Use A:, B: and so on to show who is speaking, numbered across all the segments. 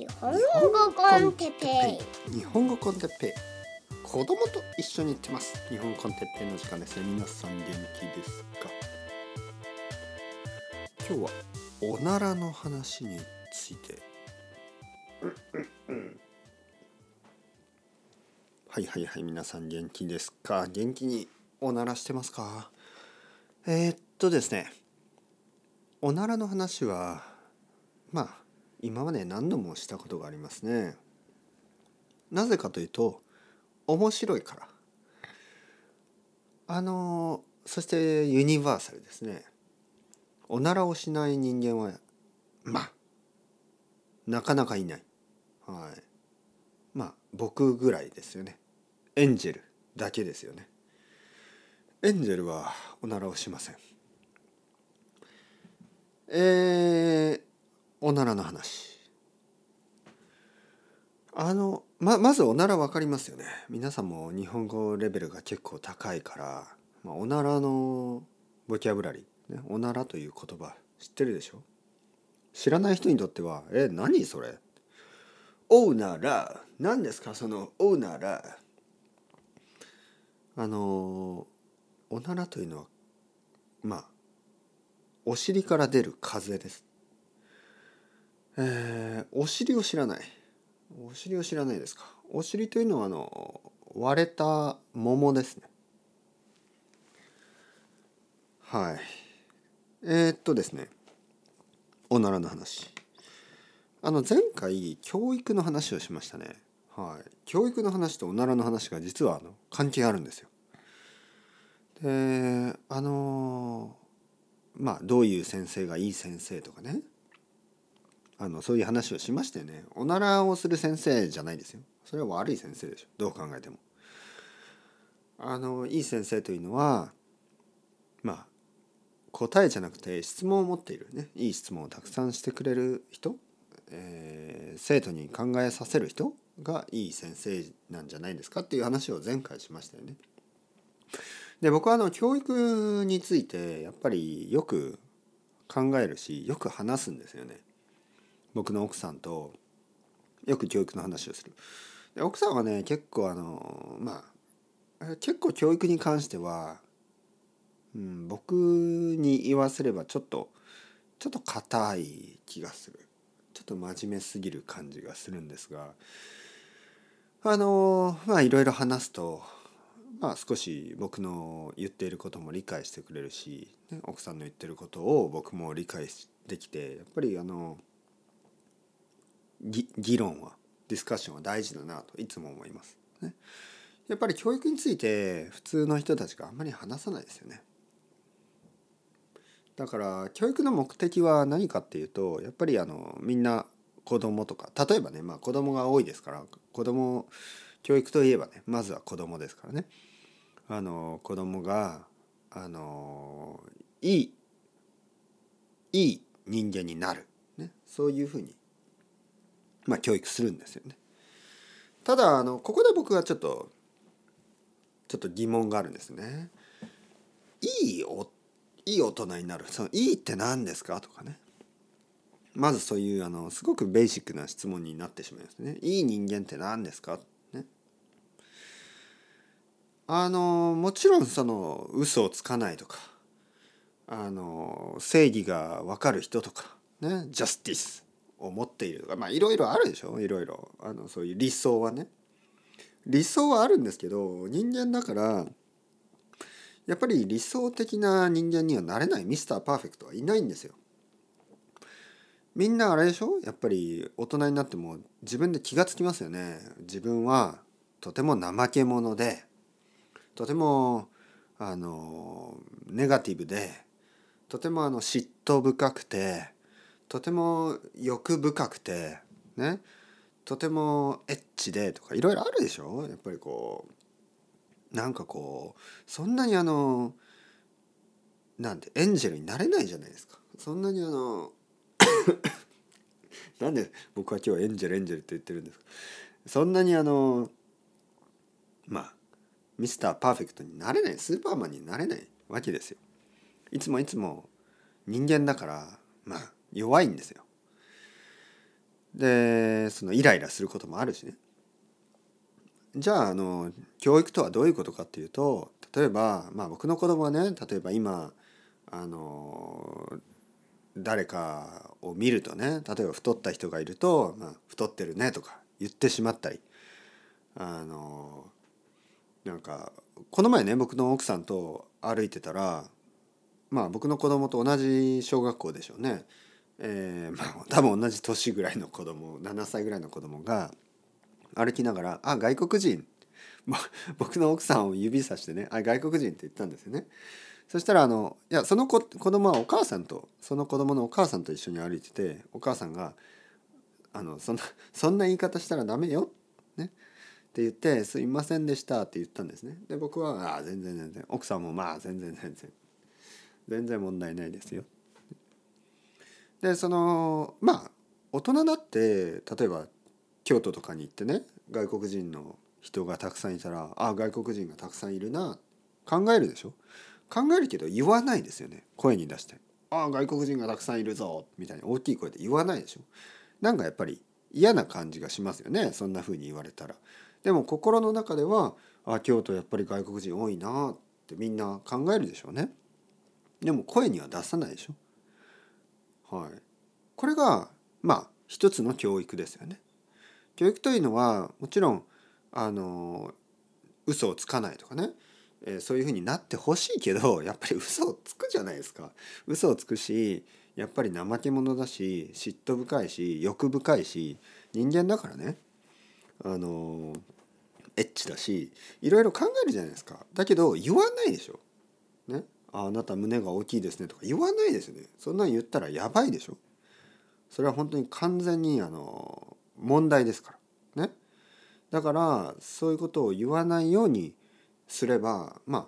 A: 日本語コンテッペ
B: イ。日本語コンテッペイ。子供と一緒に行ってます。日本コンテッペイの時間ですね。皆さん元気ですか？今日はおならの話について。はいはいはい皆さん元気ですか？元気におならしてますか？えー、っとですね。おならの話はまあ今まで何度もしたことがありますね。なぜかというと面白いから。あのそしてユニバーサルですね。おならをしない人間はまあなかなかいない。はい。まあ僕ぐらいですよね。エンジェルだけですよね。エンジェルはおならをしません。えー、おならの話。あのままずおなら分かりますよね。皆さんも日本語レベルが結構高いから、まあ、おならのボキャブラリー、ね、おならという言葉知ってるでしょ？知らない人にとっては「え何それ?」おうなら何ですか？そのおうなら。あのおならというのはまあお尻から出る風です。えー、お尻を知らない。お尻を知らないですか。お尻というのはあの割れた桃ですね。はい。えー、っとですね。おならの話。あの前回教育の話をしましたね。はい。教育の話とおならの話が実はあの関係あるんですよ。であのまあどういう先生がいい先生とかねあのそういう話をしましてねおならをする先生じゃないですよそれは悪い先生でしょどう考えても。あのいい先生というのはまあ答えじゃなくて質問を持っているねいい質問をたくさんしてくれる人、えー、生徒に考えさせる人がいい先生なんじゃないですかっていう話を前回しましたよね。で僕はあの教育についてやっぱりよく考えるしよく話すんですよね。僕の奥さんとよく教育の話をする。で奥さんはね結構あのまあ結構教育に関しては、うん、僕に言わせればちょっとちょっと硬い気がするちょっと真面目すぎる感じがするんですがあのまあいろいろ話すとまあ少し僕の言っていることも理解してくれるし、ね、奥さんの言ってることを僕も理解できてやっぱりあの議論はディスカッションは大事だなといつも思います。ね、やっぱり教育について普通の人たちがあんまり話さないですよね。だから教育の目的は何かっていうとやっぱりあのみんな子供とか例えばねまあ子供が多いですから子供教育といえばねまずは子供ですからねあの子供があのいいいい人間になる、ね、そういうふうにまあ、教育するんですよね。ただあのここで僕はちょっとちょっと疑問があるんですね。いいおいい大人になるそのいいって何ですかとかねまずそういうあのすごくベーシックな質問になってしまいますね。いい人間って何ですか？ね。あのもちろんその嘘をつかないとかあの正義が分かる人とかねジャスティスを持っているとかまあいろいろあるでしょ？いろいろ。あのそういう理想はね。理想はあるんですけど人間だからやっぱり理想的な人間にはなれない。ミスターパーフェクトはいないんですよ。みんなあれでしょ？やっぱり大人になっても自分で気がつきますよね。自分はとても怠け者でとてもあのネガティブでとてもあの嫉妬深くてとても欲深くてね。とてもエッチでとかいろいろあるでしょ？やっぱりこうなんかこうそんなにあのなんてエンジェルになれないじゃないですか。そんなにあの なんで僕は今日エンジェルエンジェルって言ってるんですか？そんなにあのまあミスターパーフェクトになれないスーパーマンになれないわけですよ。いつもいつも人間だからまあ弱いんですよ。でそのイライラすることもあるしねじゃああの教育とはどういうことかっていうと例えば、まあ、僕の子供はね例えば今あの誰かを見るとね例えば太った人がいると「まあ、太ってるね」とか言ってしまったりあのなんかこの前ね僕の奥さんと歩いてたらまあ僕の子供と同じ小学校でしょうね、えー、まあ 多分同じ年ぐらいの子供7歳ぐらいの子供が歩きながら「あ外国人」僕の奥さんを指さしてね「あ外国人」って言ったんですよね。そしたらあのいやその子子供はお母さんとその子供のお母さんと一緒に歩いててお母さんが「あのそんな そんな言い方したらダメよ」ね。って言って「すいませんでした」って言ったんですね。で僕は「ああ全然全然。奥さんもまあ全然全然。全然問題ないですよ」でそのまあ大人だって例えば京都とかに行ってね外国人の人がたくさんいたら「ああ外国人がたくさんいるな」考えるでしょ？考えるけど言わないですよね。声に出して「ああ外国人がたくさんいるぞ」みたいに大きい声で言わないでしょ？なんかやっぱり嫌な感じがしますよねそんな風に言われたら。でも心の中では「あ京都やっぱり外国人多いな」ってみんな考えるでしょうね。でも声には出さないでしょ？はい。これがまあ一つの教育ですよね。教育というのはもちろんあの嘘をつかないとかね。えー、そういうふうになってほしいけど やっぱり嘘をつくじゃないですか。嘘をつくしやっぱり怠け者だし嫉妬深いし欲深いし人間だからね。あのエッチだしいろいろ考えるじゃないですか。だけど言わないでしょ。ね、ああなた胸が大きいですねとか言わないですね。そんなん言ったらやばいでしょ。それは本当に完全にあの問題ですから。ね。だからそういうことを言わないようにすればまあ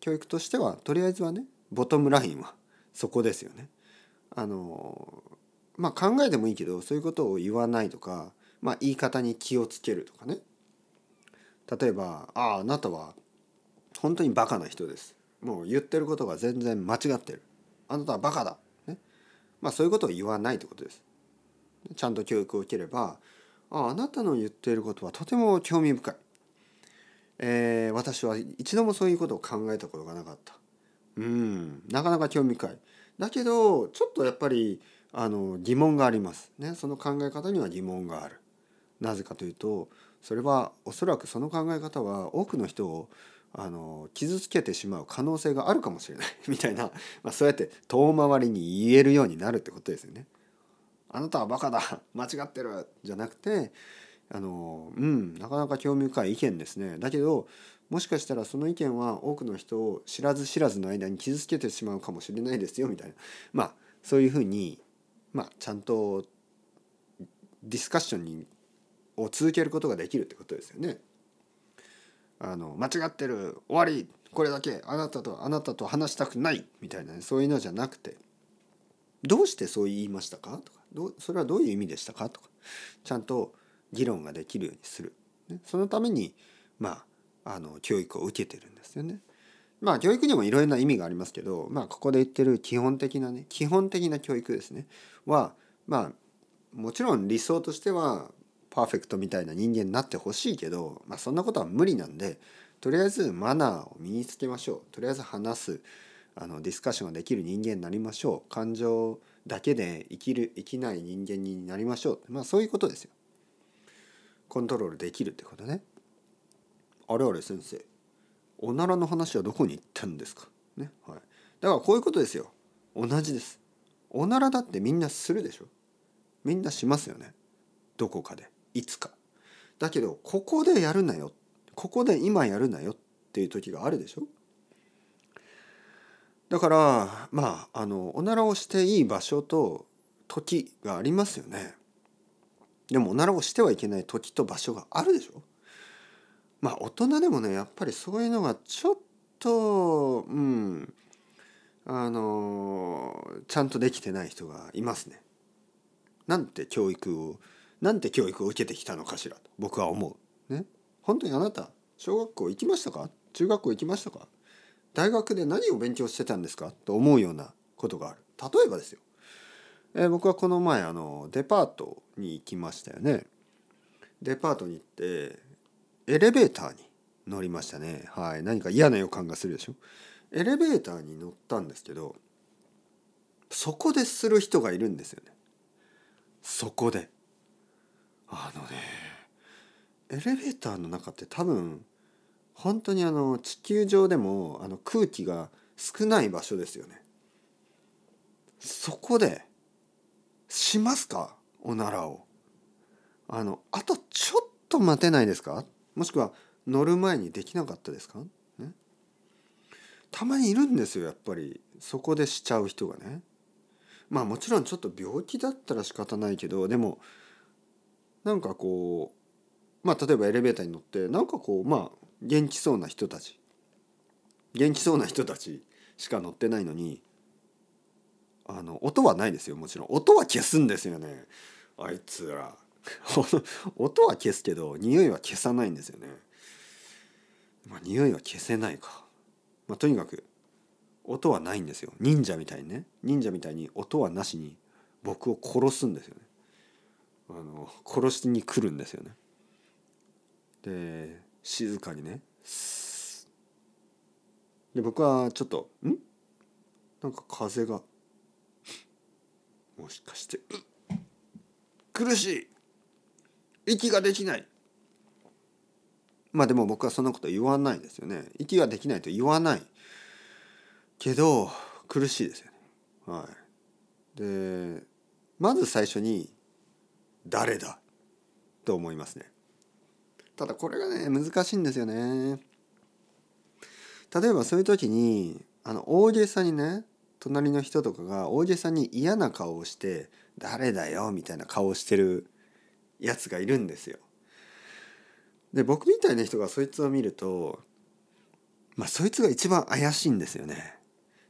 B: 教育としてはとりあえずはねボトムラインはそこですよね。あのまあ考えてもいいけどそういうことを言わないとか、まあ、言い方に気をつけるとかね。例えば「あああなたは本当にバカな人です」もう言ってることが全然間違ってるあなたはバカだ、ねまあ、そういうことを言わないってことです。ちゃんと教育を受ければああなたの言っていることはとても興味深いえー、私は一度もそういうことを考えたことがなかった。うんなかなか興味深い。だけどちょっとやっぱりあの疑問があります。ね、その考え方には疑問がある。なぜかというとそれはおそらくその考え方は多くの人をあの傷つけてしまう可能性があるかもしれない。みたいな、まあ、そうやって遠回りに言えるようになるってことですよね。あなたはバカだ。間違ってる。じゃなくてあのうんなかなか興味深い意見ですね。だけどもしかしたらその意見は多くの人を知らず知らずの間に傷つけてしまうかもしれないですよ。みたいな。まあそういうふうにまあちゃんとディスカッションにを続けることができるってことですよね。あの間違ってる終わりこれだけあなたとあなたと話したくないみたいな、ね、そういうのじゃなくてどうしてそう言いましたか？とかどうそれはどういう意味でしたか？とかちゃんと議論ができるようにする、ね、そのためにまああの教育を受けてるんですよね。まあ教育にもいろいろな意味がありますけど、まあ、ここで言ってる基本的なね基本的な教育ですね。はまあもちろん理想としてはパーフェクトみたいな人間になってほしいけど、まあ、そんなことは無理なんでとりあえずマナーを身につけましょう。とりあえず話すあのディスカッションができる人間になりましょう。感情だけで生きる生きない人間になりましょう。まあそういうことですよ。コントロールできるってことね。あれあれ先生おならの話はどこに行ったんですか？ねはい。だからこういうことですよ。同じです。おならだってみんなするでしょ。みんなしますよね。どこかで。いつか。だけどここでやるなよ。ここで今やるなよ。っていう時があるでしょ。だからまああのおならをしていい場所と時がありますよね。でもおならをしてはいけない時と場所があるでしょ。まあ大人でもねやっぱりそういうのがちょっとうんあのちゃんとできてない人がいますね。なんて教育をなんて教育を受けてきたのかしらと僕は思う。ね。本当にあなた小学校行きましたか？中学校行きましたか？大学で何を勉強してたんですか？と思うようなことがある。例えばですよ。えー僕はこの前あのデパートに行きましたよね。デパートに行ってエレベーターに乗りましたね。はい。何か嫌な予感がするでしょ？エレベーターに乗ったんですけどそこでする人がいるんですよね。そこで。あのねエレベーターの中って多分本当にあの地球上でもあの空気が少ない場所ですよね。そこでしますか？おならを。あのあとちょっと待てないですか？もしくは乗る前にできなかったですか、ね、たまにいるんですよやっぱり。そこでしちゃう人がね。まあもちろんちょっと病気だったら仕方ないけどでもなんかこうまあ例えばエレベーターに乗ってなんかこうまあ元気そうな人たち元気そうな人たちしか乗ってないのにあの音はないですよもちろん。音は消すんですよね。あいつら。音は消すけど匂いは消さないんですよね。まあ匂いは消せないか、まあ、とにかく音はないんですよ。忍者みたいにね。忍者みたいに音はなしに僕を殺すんですよね。あの殺しに来るんですよね。で静かにね。で僕はちょっと「ん？なんか風がもしかして苦しい。息ができない」まあでも僕はそんなこと言わないですよね。息ができないと言わない。けど苦しいですよね。はい。でまず最初に「誰だ?」と思いますねただこれがね難しいんですよね例えばそういう時にあの大げさにね隣の人とかが大げさに嫌な顔をして「誰だよ」みたいな顔をしてるやつがいるんですよ。で僕みたいな人がそいつを見るとまあそいつが一番怪しいんですよね。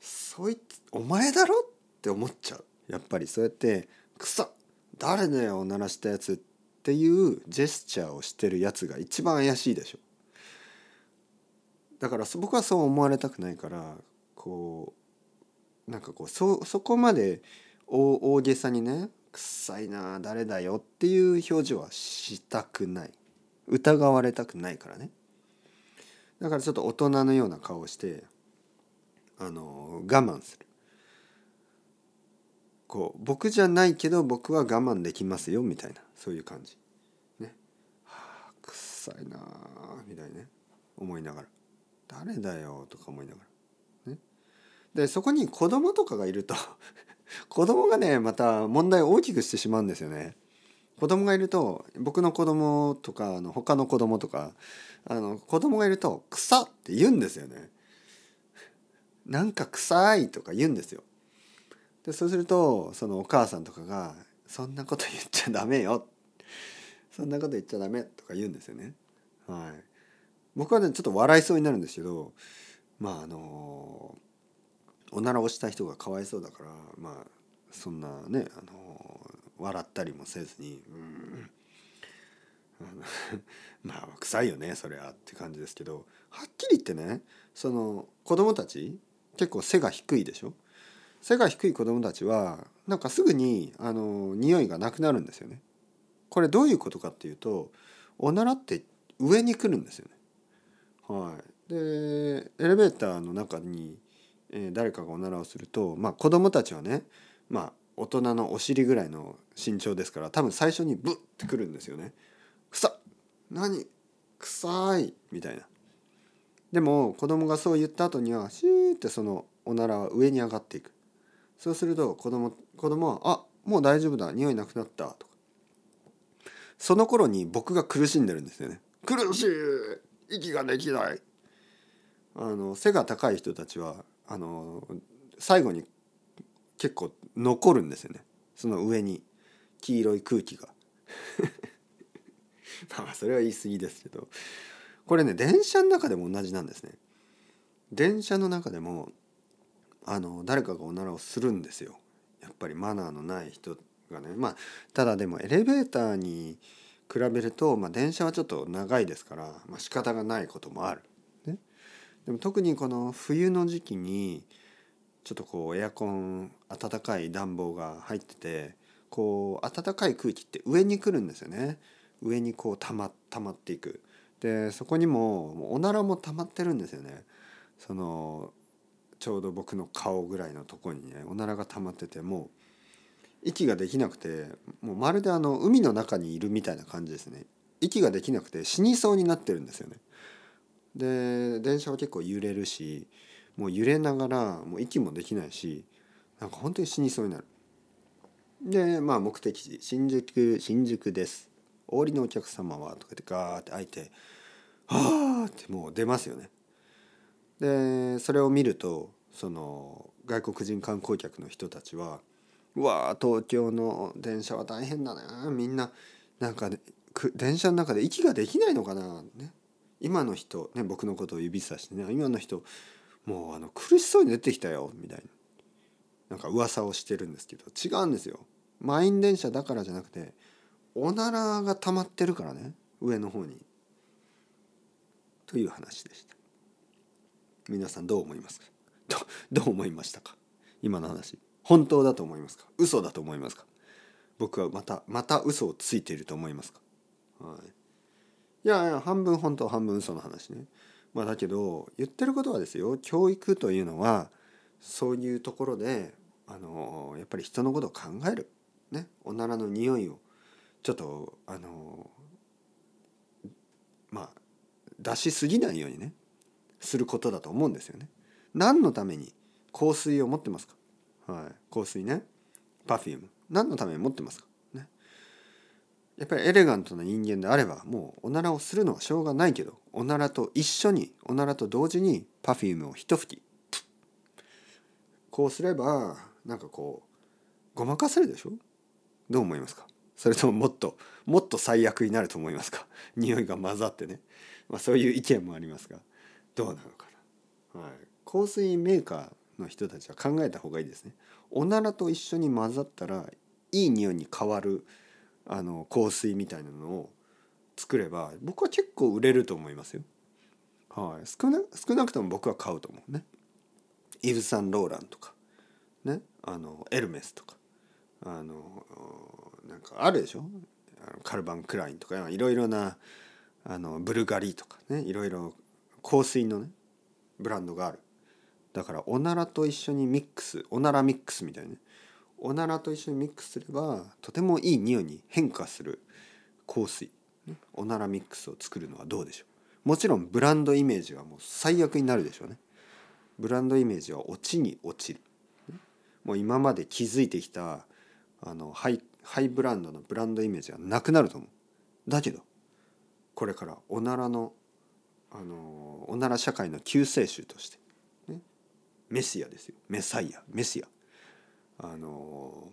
B: そいつお前だろ？って思っちゃう。やっぱりそうやって「くそ誰だよ鳴らしたやつ」っていうジェスチャーをしてるやつが一番怪しいでしょ。だから僕はそう思われたくないからこうなんかこうそそこまで大げさにね「臭いな誰だよ」っていう表情はしたくない。疑われたくないからね。だからちょっと大人のような顔をしてあの我慢する。こう僕じゃないけど僕は我慢できますよみたいなそういう感じ。ね。はあ臭いなみたいね。思いながら。誰だよとか思いながら。ね。でそこに子供とかがいると 子供がねまた問題を大きくしてしまうんですよね。子供がいると僕の子供とかあの他の子供とかあの子供がいると「草」って言うんですよね。なんか臭いとか言うんですよ。でそうするとそのお母さんとかが「そんなこと言っちゃダメよ」そんなこと言っちゃダメとか言うんですよね。はい。僕はねちょっと笑いそうになるんですけどまああのおならをした人がかわいそうだからまあそんなねあの笑ったりもせずにうん。まあ臭いよねそれはって感じですけどはっきり言ってねその子供たち結構背が低いでしょ？背が低い子供たちはなんかすぐにあの匂いがなくなるんですよね。これどういうことかっていうとおならって上に来るんですよね。はい、でエレベーターの中に、えー誰かがおならをすると、まあ、子供たちはね、まあ、大人のお尻ぐらいの身長ですから多分最初にブッてくるんですよね。臭っ何臭いみたいな。でも子供がそう言った後にはシューってそのおならは上に上がっていく。そうすると子供子供は「あもう大丈夫だ。匂いなくなった」とか。その頃に僕が苦しんでるんですよね。苦しい。息ができない。あの背が高い人たちはあの最後に結構残るんですよね。その上に。黄色い空気が。まあそれは言い過ぎですけど。これね電車の中でも同じなんですね。電車の中でもあの誰かがおならをするんですよ。やっぱりマナーのない人がね。まあただでもエレベーターに比べると、まあ、電車はちょっと長いですから、まあ、仕方がないこともある、ね、でも特にこの冬の時期にちょっとこうエアコン暖かい暖房が入っててこう暖かい空気って上に来るんですよね。上にこうたま溜まっていく。でそこにももうおならも溜まってるんですよね。そのちょうど僕の顔ぐらいのとこにねおならが溜まっててもう息ができなくてもうまるであの海の中にいるみたいな感じですね。息ができなくて死にそうになってるんですよね。で電車は結構揺れるしもう揺れながらもう息もできないしなんか本当に死にそうになる。でまあ目的地新宿新宿です。お降りのお客様はとかってガーって開いてはあってもう出ますよね。でそれを見るとその外国人観光客の人たちはうわー東京の電車は大変だな。みんななんか、ね、電車の中で息ができないのかな、ね、今の人、ね、僕のことを指さしてね今の人もうあの苦しそうに出てきたよ。みたいな。なんか噂をしてるんですけど違うんですよ。満員電車だからじゃなくておならが溜まってるからね。上の方に。という話でした。皆さんどう思いますか？どどう思いましたか？今の話。本当だと思いますか？嘘だと思いますか？僕はまたまた嘘をついていると思いますか？はい。いやいや半分本当半分嘘の話ね。まあだけど言ってることはですよ。教育というのはそういうところであのやっぱり人のことを考える。ね。おならの匂いをちょっとあのまあ出しすぎないようにね。することだと思うんですよね。何のために香水を持ってますか？はい。香水ね。 Perfume 何のために持ってますか？ね。やっぱりエレガントな人間であればもうおならをするのはしょうがないけどおならと一緒におならと同時に perfume を一吹き。こうすればなんかこうごまかせるでしょ？どう思いますか？それとももっともっと最悪になると思いますか？匂いが混ざってね、まあ、そういう意見もありますが。どうなのかな、はい、香水メーカーの人たちは考えた方がいいですね。おならと一緒に混ざったらいい匂いに変わるあの香水みたいなのを作れば僕は結構売れると思いますよ。はい、少な少なくとも僕は買うと思うね。イヴ・サンローランとか。ね。あのエルメスとか。あのなんかあるでしょ。カルバン・クラインとかいろいろなあのブルガリとかね。いろいろ香水のねブランドがある。だからおならと一緒にミックスおならミックスみたいなね。おならと一緒にミックスすればとてもいい匂いに変化する香水、おならミックスを作るのはどうでしょう。もちろんブランドイメージはもう最悪になるでしょうね。ブランドイメージは落ちに落ちる。もう今まで築いてきたあのハイハイブランドのブランドイメージはなくなると思う。だけどこれからおならのあのおなら社会の救世主として、ね、メシアですよ。メサイア。メシア。あの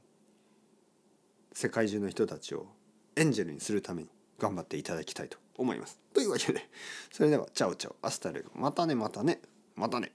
B: 世界中の人たちをエンジェルにするために頑張っていただきたいと思います。というわけでそれでは ciao ciao。 hasta luego またねまたね。またね。